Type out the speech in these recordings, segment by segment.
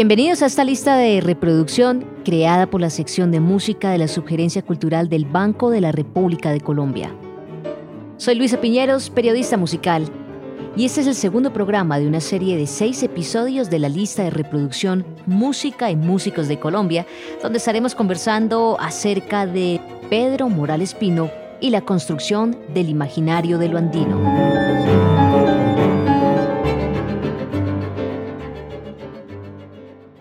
Bienvenidos a esta lista de reproducción creada por la sección de música de la Sugerencia Cultural del Banco de la República de Colombia. Soy Luisa Piñeros, periodista musical, y este es el segundo programa de una serie de seis episodios de la lista de reproducción Música y Músicos de Colombia, donde estaremos conversando acerca de Pedro Morales Pino y la construcción del imaginario de lo andino.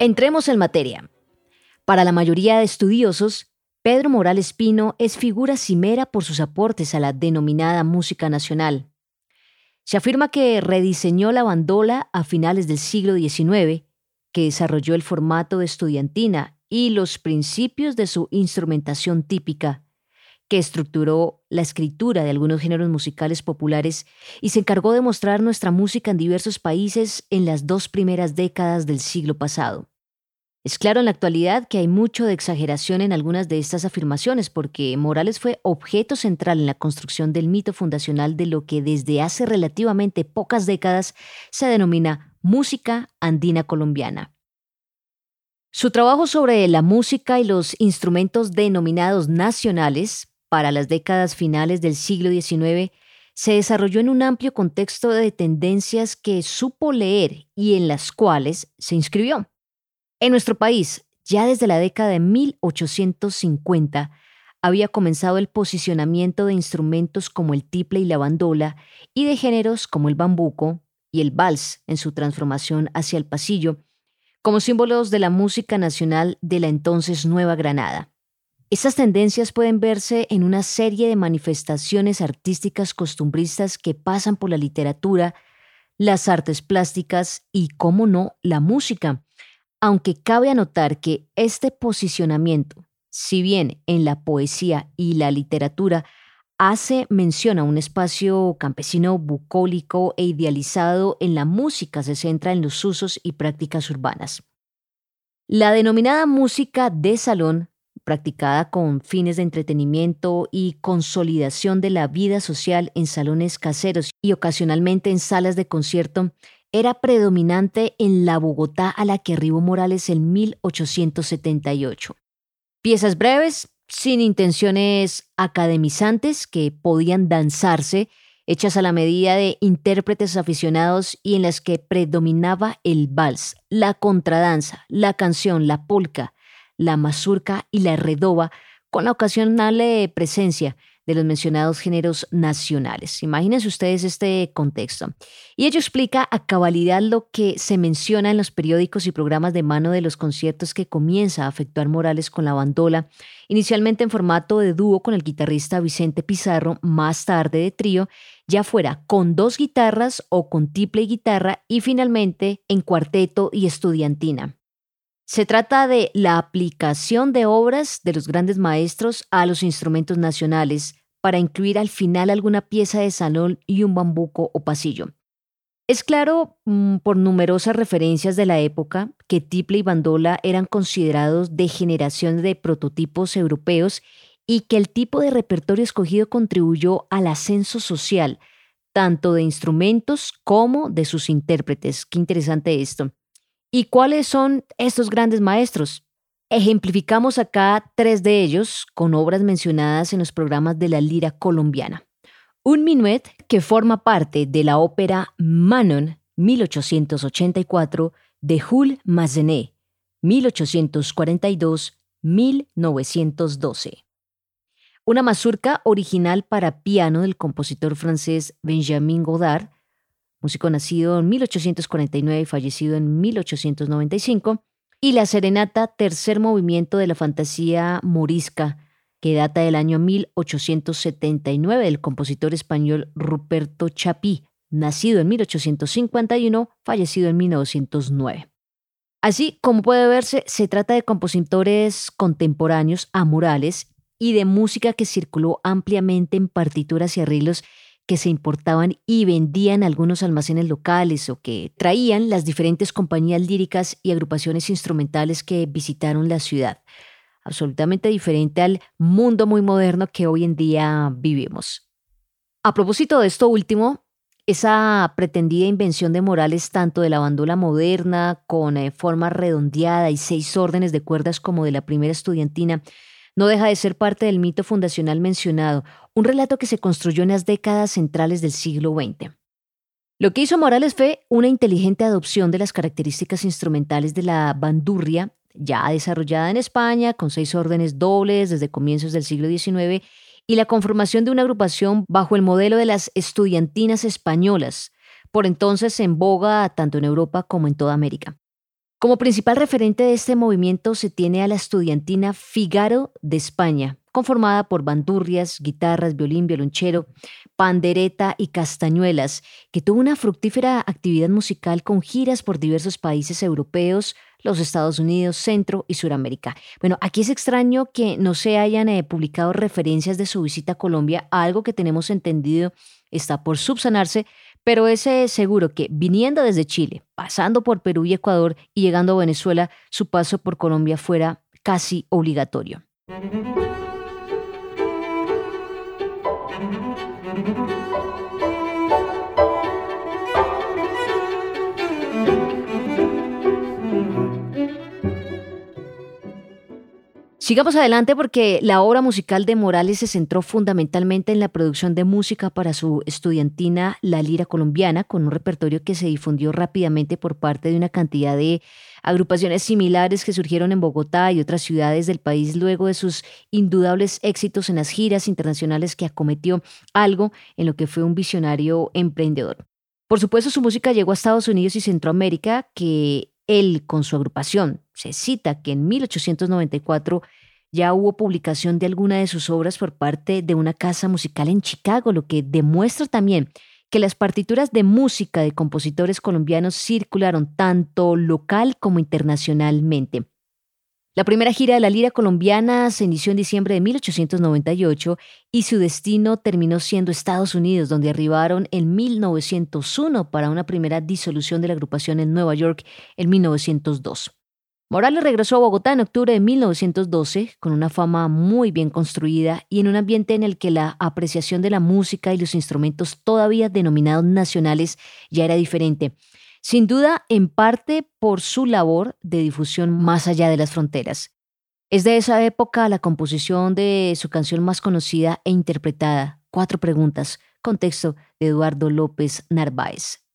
Entremos en materia. Para la mayoría de estudiosos, Pedro Morales Pino es figura cimera por sus aportes a la denominada música nacional. Se afirma que rediseñó la bandola a finales del siglo XIX, que desarrolló el formato de estudiantina y los principios de su instrumentación típica, que estructuró la escritura de algunos géneros musicales populares y se encargó de mostrar nuestra música en diversos países en las dos primeras décadas del siglo pasado. Es claro en la actualidad que hay mucho de exageración en algunas de estas afirmaciones porque Morales fue objeto central en la construcción del mito fundacional de lo que desde hace relativamente pocas décadas se denomina música andina colombiana. Su trabajo sobre la música y los instrumentos denominados nacionales para las décadas finales del siglo XIX se desarrolló en un amplio contexto de tendencias que supo leer y en las cuales se inscribió. En nuestro país, ya desde la década de 1850, había comenzado el posicionamiento de instrumentos como el tiple y la bandola y de géneros como el bambuco y el vals en su transformación hacia el pasillo, como símbolos de la música nacional de la entonces Nueva Granada. Estas tendencias pueden verse en una serie de manifestaciones artísticas costumbristas que pasan por la literatura, las artes plásticas y, cómo no, la música, aunque cabe anotar que este posicionamiento, si bien en la poesía y la literatura hace mención a un espacio campesino bucólico e idealizado, en la música se centra en los usos y prácticas urbanas. La denominada música de salón, practicada con fines de entretenimiento y consolidación de la vida social en salones caseros y ocasionalmente en salas de concierto, era predominante en la Bogotá a la que arribó Morales en 1878. Piezas breves, sin intenciones academizantes, que podían danzarse, hechas a la medida de intérpretes aficionados y en las que predominaba el vals, la contradanza, la canción, la polka, la mazurca y la redoba, con la ocasional presencia de los mencionados géneros nacionales. Imagínense ustedes este contexto. Y ello explica a cabalidad lo que se menciona en los periódicos y programas de mano de los conciertos que comienza a efectuar Morales con la bandola, inicialmente en formato de dúo con el guitarrista Vicente Pizarro, más tarde de trío, ya fuera con dos guitarras o con triple guitarra y finalmente en cuarteto y estudiantina. Se trata de la aplicación de obras de los grandes maestros a los instrumentos nacionales, para incluir al final alguna pieza de salón y un bambuco o pasillo. Es claro mm, por numerosas referencias de la época que tiple y bandola eran considerados de generación de prototipos europeos y que el tipo de repertorio escogido contribuyó al ascenso social, tanto de instrumentos como de sus intérpretes. Qué interesante esto. ¿Y cuáles son estos grandes maestros? Ejemplificamos acá tres de ellos con obras mencionadas en los programas de la lira colombiana. Un minuet que forma parte de la ópera Manon 1884 de Jules Massenet 1842-1912. Una mazurca original para piano del compositor francés Benjamin Godard, músico nacido en 1849 y fallecido en 1895, y la serenata tercer movimiento de la fantasía morisca, que data del año 1879 del compositor español Ruperto Chapí, nacido en 1851, fallecido en 1909. Así como puede verse, se trata de compositores contemporáneos a Morales y de música que circuló ampliamente en partituras y arreglos que se importaban y vendían algunos almacenes locales o que traían las diferentes compañías líricas y agrupaciones instrumentales que visitaron la ciudad. Absolutamente diferente al mundo muy moderno que hoy en día vivimos. A propósito de esto último, Esa pretendida invención de Morales tanto de la bandola moderna con eh, forma redondeada y seis órdenes de cuerdas como de la primera estudiantina no deja de ser parte del mito fundacional mencionado, un relato que se construyó en las décadas centrales del siglo XX. Lo que hizo Morales fue una inteligente adopción de las características instrumentales de la bandurria, ya desarrollada en España, con seis órdenes dobles desde comienzos del siglo XIX, y la conformación de una agrupación bajo el modelo de las estudiantinas españolas, por entonces en boga tanto en Europa como en toda América. Como principal referente de este movimiento se tiene a la estudiantina Figaro de España, conformada por bandurrias, guitarras, violín, violonchero, pandereta y castañuelas, que tuvo una fructífera actividad musical con giras por diversos países europeos, los Estados Unidos, Centro y Suramérica. Bueno, aquí es extraño que no se hayan eh, publicado referencias de su visita a Colombia, algo que tenemos entendido está por subsanarse, pero es eh, seguro que viniendo desde Chile, pasando por Perú y Ecuador y llegando a Venezuela, su paso por Colombia fuera casi obligatorio. Sigamos adelante porque la obra musical de Morales se centró fundamentalmente en la producción de música para su estudiantina La Lira Colombiana, con un repertorio que se difundió rápidamente por parte de una cantidad de agrupaciones similares que surgieron en Bogotá y otras ciudades del país luego de sus indudables éxitos en las giras internacionales que acometió algo en lo que fue un visionario emprendedor. Por supuesto, su música llegó a Estados Unidos y Centroamérica, que él con su agrupación se cita que en 1894 ya hubo publicación de alguna de sus obras por parte de una casa musical en Chicago, lo que demuestra también que las partituras de música de compositores colombianos circularon tanto local como internacionalmente. La primera gira de la lira colombiana se inició en diciembre de 1898 y su destino terminó siendo Estados Unidos, donde arribaron en 1901 para una primera disolución de la agrupación en Nueva York en 1902. Morales regresó a Bogotá en octubre de 1912 con una fama muy bien construida y en un ambiente en el que la apreciación de la música y los instrumentos todavía denominados nacionales ya era diferente. Sin duda, en parte por su labor de difusión más allá de las fronteras. Es de esa época la composición de su canción más conocida e interpretada, Cuatro Preguntas, contexto de Eduardo López Narváez.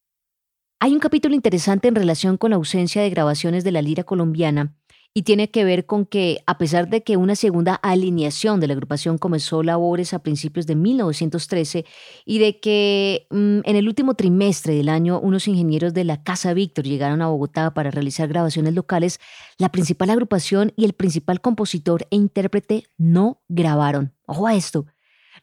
Hay un capítulo interesante en relación con la ausencia de grabaciones de la lira colombiana y tiene que ver con que, a pesar de que una segunda alineación de la agrupación comenzó labores a principios de 1913 y de que mm, en el último trimestre del año unos ingenieros de la Casa Víctor llegaron a Bogotá para realizar grabaciones locales, la principal agrupación y el principal compositor e intérprete no grabaron. Ojo a esto.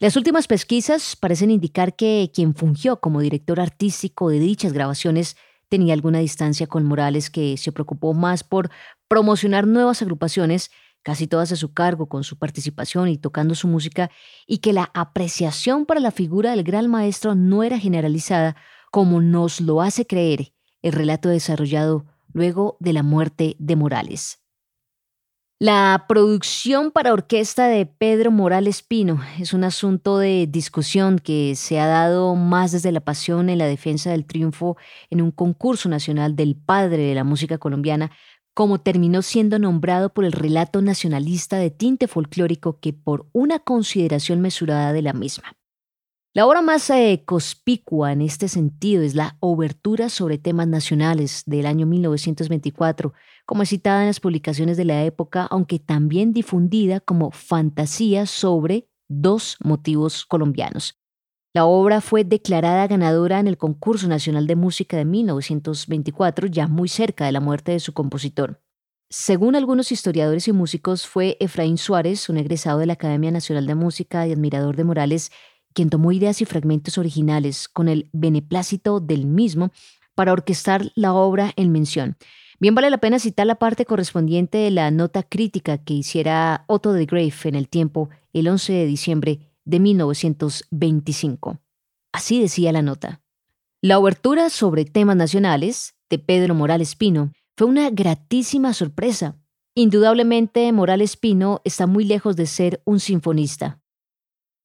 Las últimas pesquisas parecen indicar que quien fungió como director artístico de dichas grabaciones tenía alguna distancia con Morales que se preocupó más por promocionar nuevas agrupaciones, casi todas a su cargo con su participación y tocando su música, y que la apreciación para la figura del gran maestro no era generalizada como nos lo hace creer el relato desarrollado luego de la muerte de Morales. La producción para orquesta de Pedro Morales Pino es un asunto de discusión que se ha dado más desde la pasión en la defensa del triunfo en un concurso nacional del padre de la música colombiana, como terminó siendo nombrado por el relato nacionalista de tinte folclórico que por una consideración mesurada de la misma. La obra más eh, conspicua en este sentido es la Obertura sobre temas nacionales del año 1924, como citada en las publicaciones de la época, aunque también difundida como fantasía sobre dos motivos colombianos. La obra fue declarada ganadora en el Concurso Nacional de Música de 1924, ya muy cerca de la muerte de su compositor. Según algunos historiadores y músicos, fue Efraín Suárez, un egresado de la Academia Nacional de Música y admirador de Morales, quien tomó ideas y fragmentos originales con el beneplácito del mismo para orquestar la obra en mención. Bien vale la pena citar la parte correspondiente de la nota crítica que hiciera Otto de Grave en el tiempo el 11 de diciembre de 1925. Así decía la nota. La obertura sobre temas nacionales de Pedro Morales Pino fue una gratísima sorpresa. Indudablemente, Morales Pino está muy lejos de ser un sinfonista.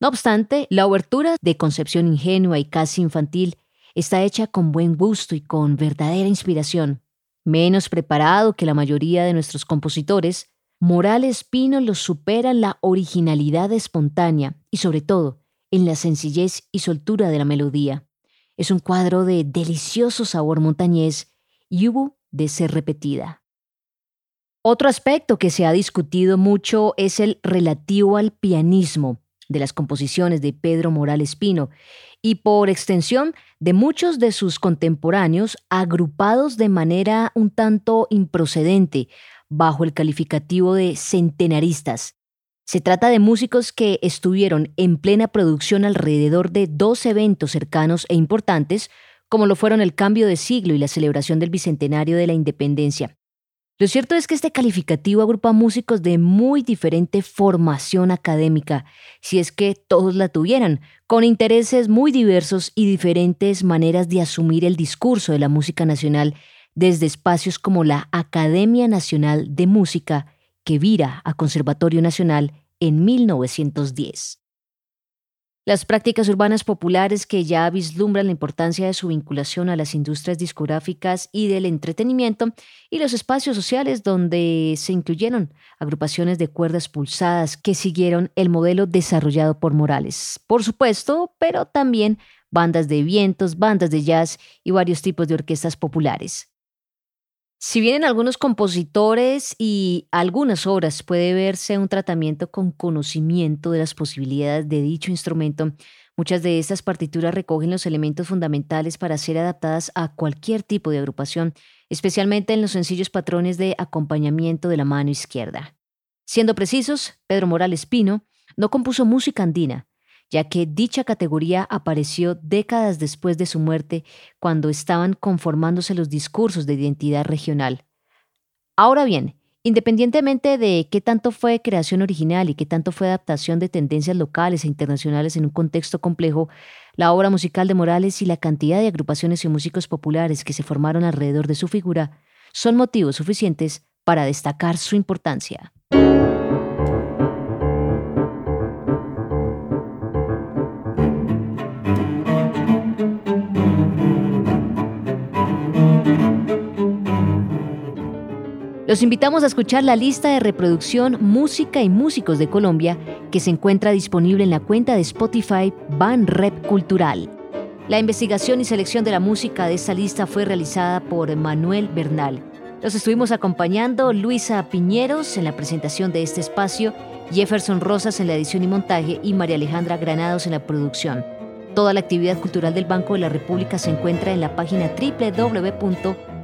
No obstante, la obertura, de concepción ingenua y casi infantil, está hecha con buen gusto y con verdadera inspiración. Menos preparado que la mayoría de nuestros compositores, Morales Pino los supera en la originalidad espontánea y sobre todo en la sencillez y soltura de la melodía. Es un cuadro de delicioso sabor montañés y hubo de ser repetida. Otro aspecto que se ha discutido mucho es el relativo al pianismo de las composiciones de Pedro Morales Pino y por extensión de muchos de sus contemporáneos agrupados de manera un tanto improcedente bajo el calificativo de centenaristas. Se trata de músicos que estuvieron en plena producción alrededor de dos eventos cercanos e importantes, como lo fueron el cambio de siglo y la celebración del bicentenario de la independencia, lo cierto es que este calificativo agrupa músicos de muy diferente formación académica, si es que todos la tuvieran, con intereses muy diversos y diferentes maneras de asumir el discurso de la música nacional desde espacios como la Academia Nacional de Música, que vira a Conservatorio Nacional en 1910. Las prácticas urbanas populares que ya vislumbran la importancia de su vinculación a las industrias discográficas y del entretenimiento y los espacios sociales donde se incluyeron agrupaciones de cuerdas pulsadas que siguieron el modelo desarrollado por Morales. Por supuesto, pero también bandas de vientos, bandas de jazz y varios tipos de orquestas populares. Si bien en algunos compositores y algunas obras puede verse un tratamiento con conocimiento de las posibilidades de dicho instrumento, muchas de estas partituras recogen los elementos fundamentales para ser adaptadas a cualquier tipo de agrupación, especialmente en los sencillos patrones de acompañamiento de la mano izquierda. Siendo precisos, Pedro Morales Pino no compuso música andina, ya que dicha categoría apareció décadas después de su muerte cuando estaban conformándose los discursos de identidad regional. Ahora bien, independientemente de qué tanto fue creación original y qué tanto fue adaptación de tendencias locales e internacionales en un contexto complejo, la obra musical de Morales y la cantidad de agrupaciones y músicos populares que se formaron alrededor de su figura son motivos suficientes para destacar su importancia. Los invitamos a escuchar la lista de reproducción Música y Músicos de Colombia que se encuentra disponible en la cuenta de Spotify Ban Rep Cultural. La investigación y selección de la música de esta lista fue realizada por Manuel Bernal. Los estuvimos acompañando Luisa Piñeros en la presentación de este espacio, Jefferson Rosas en la edición y montaje y María Alejandra Granados en la producción. Toda la actividad cultural del Banco de la República se encuentra en la página www